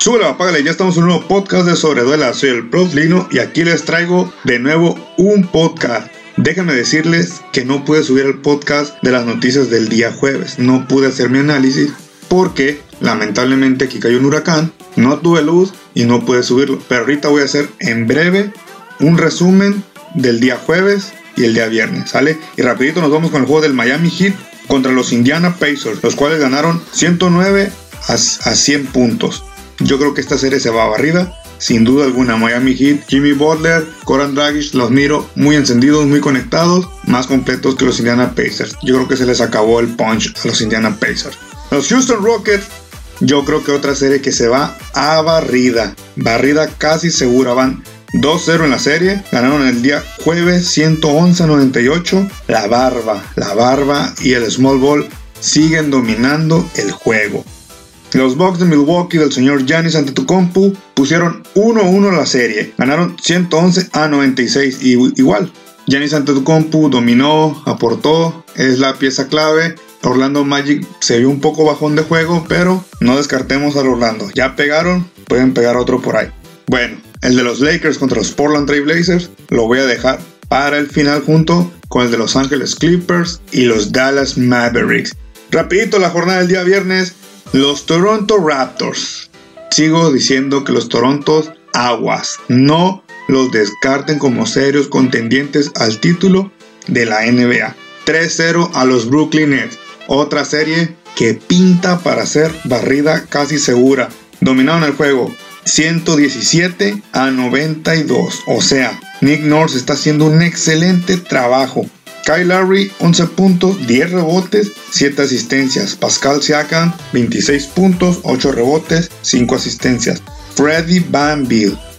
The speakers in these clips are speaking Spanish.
Súbele, apágale, ya estamos en un nuevo podcast de Sobreduela. Soy el Prof Lino y aquí les traigo de nuevo un podcast. Déjenme decirles que no pude subir el podcast de las noticias del día jueves. No pude hacer mi análisis porque lamentablemente aquí cayó un huracán, no tuve luz y no pude subirlo. Pero ahorita voy a hacer en breve un resumen del día jueves y el día viernes, ¿sale? Y rapidito nos vamos con el juego del Miami Heat contra los Indiana Pacers, los cuales ganaron 109 a, 100 puntos. Yo creo que esta serie se va a barrida. Sin duda alguna, Miami Heat, Jimmy Butler, Coran Dragic, los miro muy encendidos, muy conectados, más completos que los Indiana Pacers. Yo creo que se les acabó el punch a los Indiana Pacers. Los Houston Rockets, yo creo que otra serie que se va a barrida. Barrida casi segura. Van 2-0 en la serie. Ganaron el día jueves 111-98. La barba, la barba y el small ball siguen dominando el juego. Los Bucks de Milwaukee del señor Giannis Antetokounmpo pusieron 1-1 la serie. Ganaron 111 a 96 y igual. Giannis Antetokounmpo dominó, aportó, es la pieza clave. Orlando Magic se vio un poco bajón de juego, pero no descartemos al Orlando. Ya pegaron, pueden pegar otro por ahí. Bueno, el de los Lakers contra los Portland Trail Blazers lo voy a dejar para el final junto con el de Los Angeles Clippers y los Dallas Mavericks. Rapidito la jornada del día viernes, los Toronto Raptors. Sigo diciendo que los Torontos aguas, no los descarten como serios contendientes al título de la NBA. 3-0 a los Brooklyn Nets. Otra serie que pinta para ser barrida casi segura. Dominaron el juego 117 a 92. O sea, Nick Nurse está haciendo un excelente trabajo. Kyle Lowry 11 puntos, 10 rebotes, 7 asistencias. Pascal Siakam 26 puntos, 8 rebotes, 5 asistencias. Freddy Van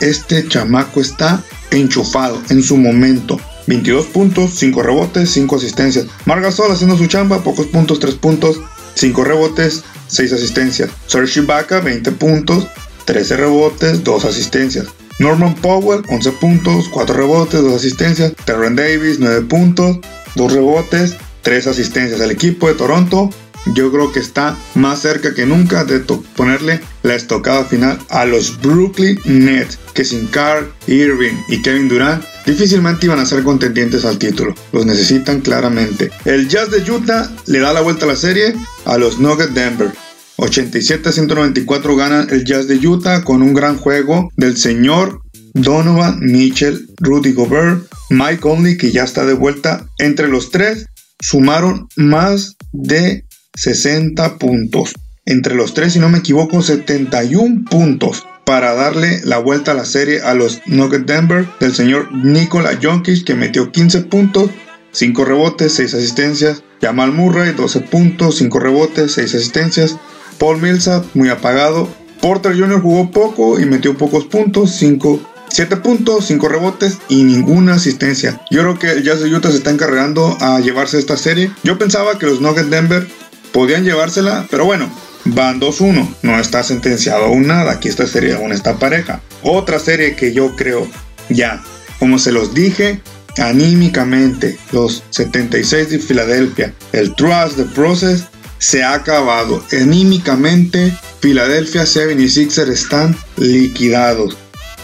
este chamaco está enchufado en su momento. 22 puntos, 5 rebotes, 5 asistencias. Margasol haciendo su chamba, pocos puntos, 3 puntos, 5 rebotes, 6 asistencias. Serge Ibaka 20 puntos, 13 rebotes, 2 asistencias. Norman Powell, 11 puntos, 4 rebotes, 2 asistencias. Terren Davis, 9 puntos, 2 rebotes, 3 asistencias. El equipo de Toronto yo creo que está más cerca que nunca de ponerle la estocada final a los Brooklyn Nets, que sin Carl, Irving y Kevin Durant difícilmente iban a ser contendientes al título. Los necesitan claramente. El Jazz de Utah le da la vuelta a la serie a los Nuggets Denver. 87 a 194 ganan el Jazz de Utah con un gran juego del señor Donovan Mitchell, Rudy Gobert, Mike Conley que ya está de vuelta. Entre los tres sumaron más de 60 puntos. Entre los tres, si no me equivoco, 71 puntos para darle la vuelta a la serie a los Nuggets Denver del señor Nikola Jokic que metió 15 puntos, 5 rebotes, 6 asistencias. Jamal Murray 12 puntos, 5 rebotes, 6 asistencias. Paul Millsap muy apagado. Porter Jr. jugó poco y metió pocos puntos, 5 7 puntos, 5 rebotes y ninguna asistencia. Yo creo que el Jazz de Utah se está encargando a llevarse esta serie. Yo pensaba que los Nuggets Denver podían llevársela, pero bueno, van 2-1. No está sentenciado aún nada. Aquí esta serie aún está pareja. Otra serie que yo creo ya, como se los dije, anímicamente, los 76 de Filadelfia, el Trust, the Process, se ha acabado. Anímicamente, Philadelphia 76ers están liquidados.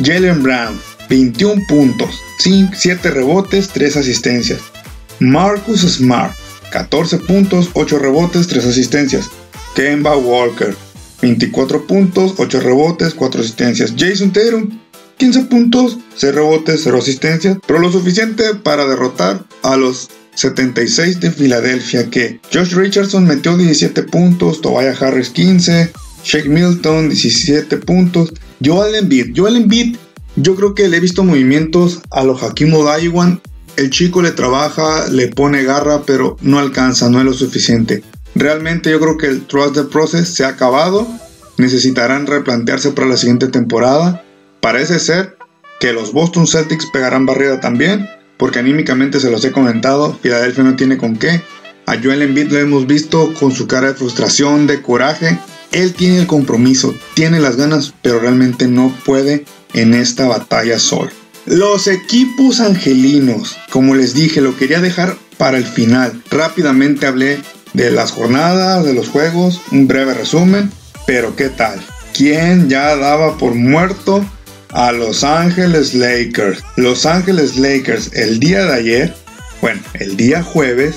Jalen Brown, 21 puntos, 7 rebotes, 3 asistencias. Marcus Smart, 14 puntos, 8 rebotes, 3 asistencias. Kemba Walker, 24 puntos, 8 rebotes, 4 asistencias. Jason Tatum, 15 puntos, 6 rebotes, 0 asistencias, pero lo suficiente para derrotar a los 76 de Filadelfia que Josh Richardson metió 17 puntos, Tobias Harris 15, Shake Milton 17 puntos, Joel Embiid, Joel Embiid yo creo que le he visto movimientos a los Hakim Olajuwon, el chico le trabaja, le pone garra, pero no alcanza, no es lo suficiente. Realmente yo creo que el Trust the Process se ha acabado, necesitarán replantearse para la siguiente temporada. Parece ser que los Boston Celtics pegarán barrida también, porque anímicamente se los he comentado, Philadelphia no tiene con qué. A Joel Embiid lo hemos visto con su cara de frustración, de coraje. Él tiene el compromiso, tiene las ganas, pero realmente no puede en esta batalla solo. Los equipos angelinos, como les dije, lo quería dejar para el final. Rápidamente hablé de las jornadas, de los juegos, un breve resumen, pero ¿qué tal? ¿quién ya daba por muerto a Los Ángeles Lakers? Los Ángeles Lakers el día de ayer, bueno, el día jueves,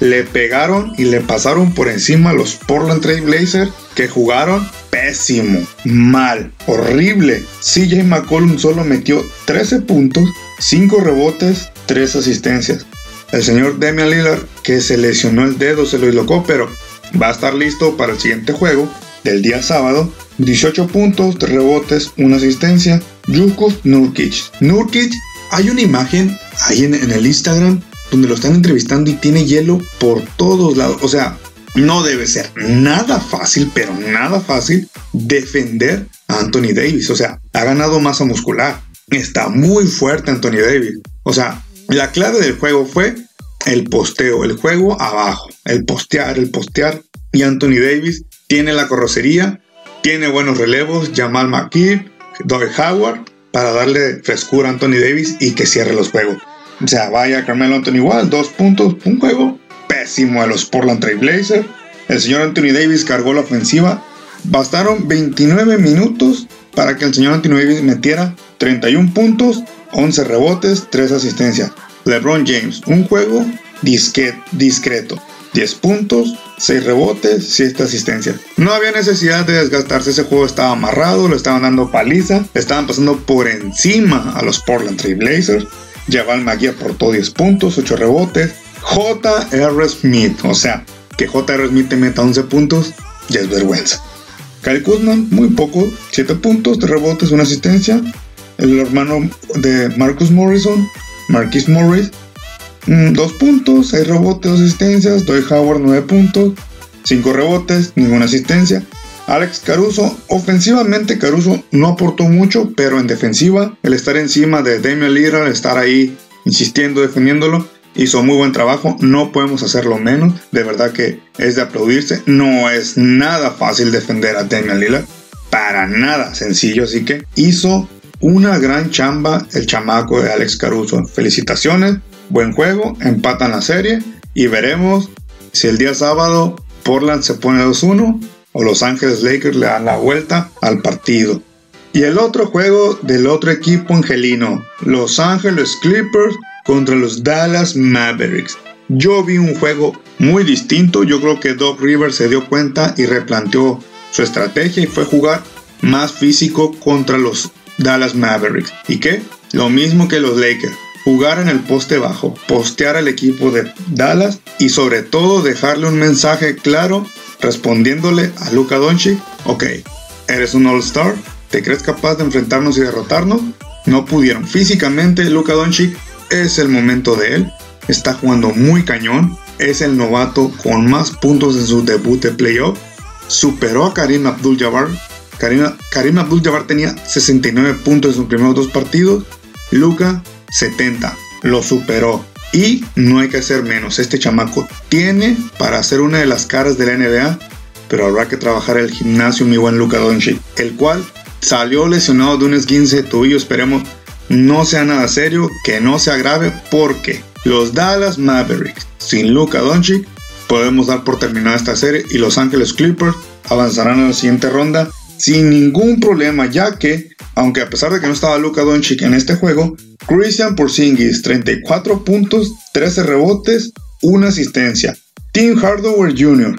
le pegaron y le pasaron por encima a los Portland Trail Blazers que jugaron pésimo, mal, horrible. CJ McCollum solo metió 13 puntos, 5 rebotes, 3 asistencias. El señor Damian Lillard, que se lesionó el dedo, se lo dislocó, pero va a estar listo para el siguiente juego del día sábado. 18 puntos, 3 rebotes, 1 asistencia. Yukov Nurkic. Nurkic, hay una imagen ahí en el Instagram donde lo están entrevistando y tiene hielo por todos lados. O sea, no debe ser nada fácil, pero nada fácil defender a Anthony Davis. O sea, ha ganado masa muscular. Está muy fuerte Anthony Davis. O sea, la clave del juego fue el posteo, el juego abajo, el postear, el postear. Y Anthony Davis tiene la corrocería, tiene buenos relevos, Jamal McKee, Doug Howard, para darle frescura a Anthony Davis y que cierre los juegos. O sea, vaya Carmelo Anthony igual, dos puntos, un juego pésimo a los Portland Trail Blazers. El señor Anthony Davis cargó la ofensiva. Bastaron 29 minutos para que el señor Anthony Davis metiera 31 puntos, 11 rebotes, 3 asistencias. LeBron James, un juego discreto. 10 puntos, 6 rebotes, 7 asistencias. No había necesidad de desgastarse, ese juego estaba amarrado, le estaban dando paliza, estaban pasando por encima a los Portland Trail Blazers. Jabal Magui aportó 10 puntos, 8 rebotes. J.R. Smith, o sea, que J.R. Smith te meta 11 puntos, ya es vergüenza. Kyle Kuzman, muy poco, 7 puntos, 3 rebotes, 1 asistencia. El hermano de Marcus Morrison, Marquis Morris, 2 mm, puntos, 6 rebotes, 2 asistencias. Doy Howard, 9 puntos, 5 rebotes, ninguna asistencia. Alex Caruso, ofensivamente Caruso no aportó mucho, pero en defensiva, el estar encima de Damian Lillard, estar ahí insistiendo, defendiéndolo, hizo muy buen trabajo, no podemos hacerlo menos, de verdad que es de aplaudirse, no es nada fácil defender a Damian Lillard, para nada sencillo, así que hizo una gran chamba el chamaco de Alex Caruso. Felicitaciones, buen juego, empatan la serie. Y veremos si el día sábado Portland se pone 2-1 o Los Ángeles Lakers le dan la vuelta al partido. Y el otro juego del otro equipo angelino, Los Ángeles Clippers contra los Dallas Mavericks. Yo vi un juego muy distinto, yo creo que Doc Rivers se dio cuenta y replanteó su estrategia y fue jugar más físico contra los Dallas Mavericks. ¿Y qué? Lo mismo que los Lakers. Jugar en el poste bajo, postear al equipo de Dallas y sobre todo dejarle un mensaje claro respondiéndole a Luka Doncic, ok, eres un All-Star, ¿te crees capaz de enfrentarnos y derrotarnos? No pudieron. Físicamente Luka Doncic es el momento de él, está jugando muy cañón, es el novato con más puntos en su debut de playoff, superó a Karim Abdul-Jabbar. Karim, Karim Abdul-Jabbar tenía 69 puntos en sus primeros dos partidos, Luka 70, lo superó. Y no hay que hacer menos. Este chamaco tiene para ser una de las caras de la NBA, pero habrá que trabajar el gimnasio, mi buen Luka Doncic, el cual salió lesionado de un esguince de tobillo. Esperemos no sea nada serio, que no se agrave, porque los Dallas Mavericks sin Luka Doncic podemos dar por terminada esta serie y Los Ángeles Clippers avanzarán a la siguiente ronda sin ningún problema, ya que, aunque a pesar de que no estaba Luka Doncic en este juego, Christian Porzingis 34 puntos, 13 rebotes, 1 asistencia. Tim Hardaway Jr.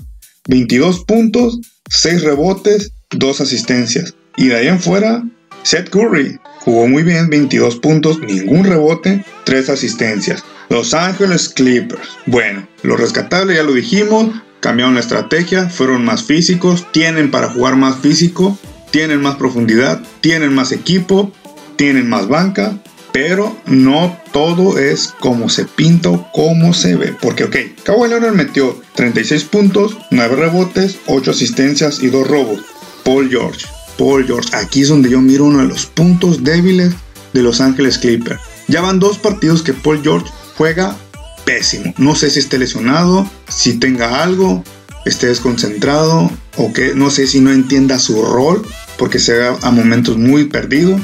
22 puntos, 6 rebotes, 2 asistencias. Y de ahí en fuera, Seth Curry jugó muy bien, 22 puntos, ningún rebote, 3 asistencias. Los Ángeles Clippers. Bueno, lo rescatable ya lo dijimos, cambiaron la estrategia, fueron más físicos, tienen para jugar más físico, tienen más profundidad, tienen más equipo, tienen más banca, pero no todo es como se pinta o como se ve. Porque, ok, Kawhi Leonard metió 36 puntos, 9 rebotes, 8 asistencias y 2 robos. Paul George, Paul George, aquí es donde yo miro uno de los puntos débiles de Los Ángeles Clippers. Ya van dos partidos que Paul George juega pésimo. No sé si esté lesionado, si tenga algo, esté desconcentrado o que no sé si no entienda su rol porque se ve a momentos muy perdido.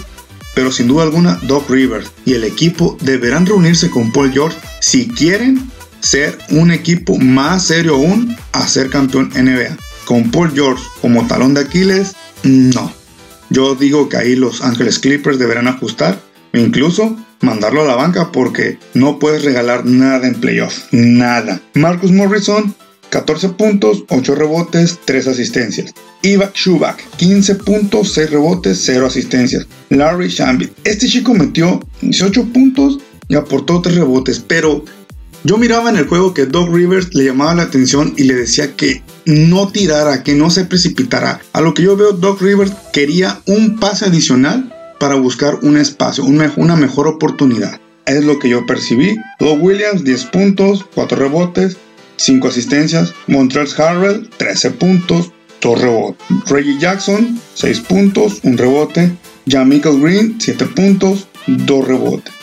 Pero sin duda alguna, Doc Rivers y el equipo deberán reunirse con Paul George si quieren ser un equipo más serio aún a ser campeón NBA. Con Paul George como talón de Aquiles, no. Yo digo que ahí los Ángeles Clippers deberán ajustar e incluso mandarlo a la banca porque no puedes regalar nada en playoffs. Nada. Marcus Morrison, 14 puntos, 8 rebotes, 3 asistencias. Iva Shubak, 15 puntos, 6 rebotes, 0 asistencias. Larry Shambi, este chico metió 18 puntos y aportó 3 rebotes, pero yo miraba en el juego que Doc Rivers le llamaba la atención y le decía que no tirara, que no se precipitara. A lo que yo veo, Doc Rivers quería un pase adicional para buscar un espacio, una mejor oportunidad. Es lo que yo percibí. Doug Williams, 10 puntos, 4 rebotes, 5 asistencias. Montreal Harrell, 13 puntos, 2 rebotes. Reggie Jackson, 6 puntos, 1 rebote. Jamichael Green, 7 puntos, 2 rebotes.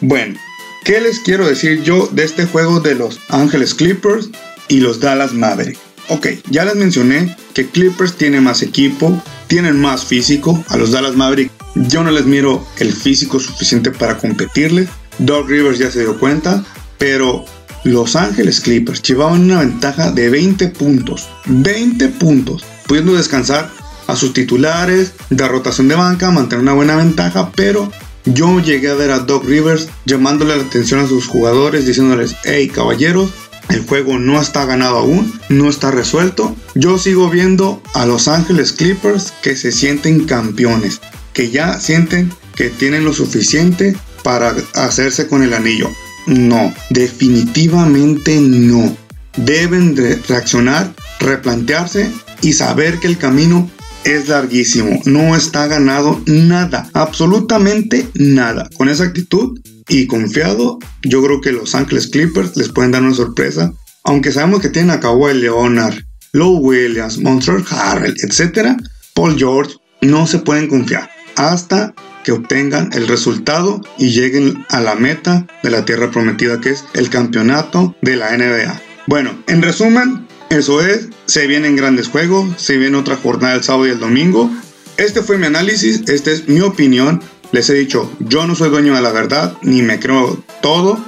Bueno, ¿qué les quiero decir yo de este juego de los Angeles Clippers y los Dallas Mavericks? Ok, ya les mencioné que Clippers tiene más equipo, tienen más físico. A los Dallas Mavericks yo no les miro el físico suficiente para competirles. Doug Rivers ya se dio cuenta, pero Los Ángeles Clippers llevaban una ventaja de 20 puntos. 20 puntos, pudiendo descansar a sus titulares, de rotación de banca, mantener una buena ventaja, pero yo llegué a ver a Doug Rivers llamándole la atención a sus jugadores, diciéndoles, hey caballeros, el juego no está ganado aún, no está resuelto. Yo sigo viendo a Los Ángeles Clippers que se sienten campeones, que ya sienten que tienen lo suficiente para hacerse con el anillo. No, definitivamente no. Deben de reaccionar, replantearse y saber que el camino es larguísimo. No está ganado nada, absolutamente nada. Con esa actitud y confiado, yo creo que los Ángeles Clippers les pueden dar una sorpresa. Aunque sabemos que tienen a Kawhi Leonard, Low Williams, Montreal Harrell, etc., Paul George, no se pueden confiar hasta que obtengan el resultado y lleguen a la meta de la tierra prometida que es el campeonato de la NBA. Bueno, en resumen, eso es, se vienen grandes juegos, se viene otra jornada el sábado y el domingo. Este fue mi análisis, esta es mi opinión. Les he dicho, yo no soy dueño de la verdad, ni me creo todo,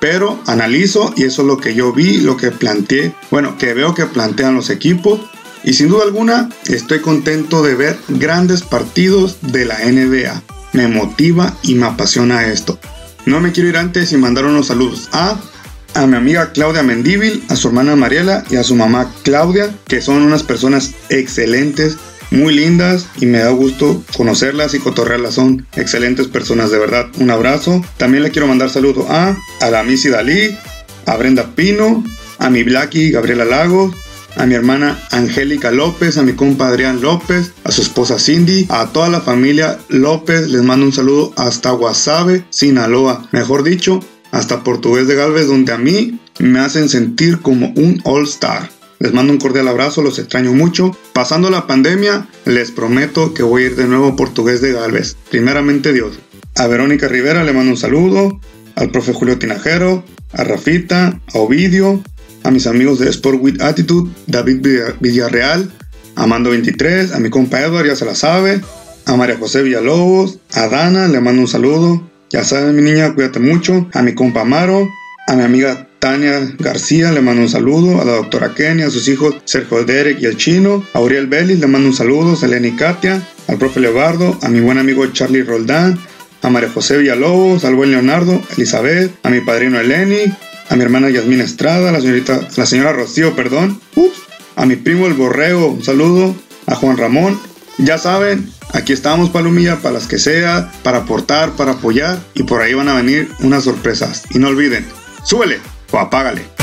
pero analizo y eso es lo que yo vi, lo que planteé, bueno, que veo que plantean los equipos. Y sin duda alguna, estoy contento de ver grandes partidos de la NBA. Me motiva y me apasiona esto. No me quiero ir antes y mandar unos saludos a a mi amiga Claudia Mendíbil, a su hermana Mariela y a su mamá Claudia, que son unas personas excelentes, muy lindas y me da gusto conocerlas y cotorrearlas. Son excelentes personas, de verdad. Un abrazo. También le quiero mandar saludo a, a la Missy Dalí, a Brenda Pino, a mi Blacky Gabriela Lagos, a mi hermana Angélica López, a mi compa Adrián López, a su esposa Cindy, a toda la familia López. Les mando un saludo hasta Guasave, Sinaloa. Mejor dicho, hasta Portugués de Galvez, donde a mí me hacen sentir como un all-star. Les mando un cordial abrazo, los extraño mucho. Pasando la pandemia, les prometo que voy a ir de nuevo a Portugués de Galvez. Primeramente Dios. A Verónica Rivera le mando un saludo, al profe Julio Tinajero, a Rafita, a Ovidio, a mis amigos de Sport with Attitude, David Villarreal, a Mando 23, a mi compa Edward, ya se la sabe, a María José Villalobos, a Dana, le mando un saludo, ya sabes, mi niña, cuídate mucho. A mi compa Amaro, a mi amiga Tania García, le mando un saludo. A la doctora Kenny, a sus hijos Sergio Derek y el chino. A Uriel Vélez, le mando un saludo. A Selena y Katia. Al profe Leobardo. A mi buen amigo Charlie Roldán. A María José Villalobos. Al buen Leonardo. Elizabeth. A mi padrino Eleni. A mi hermana Yasmina Estrada. A la señorita, la señora Rocío, perdón. Ups. A mi primo el Borrego, un saludo. A Juan Ramón. Ya saben, Aquí estamos, Palomilla, para las que sea, para aportar, para apoyar y por ahí van a venir unas sorpresas. Y no olviden, súbele o apágale.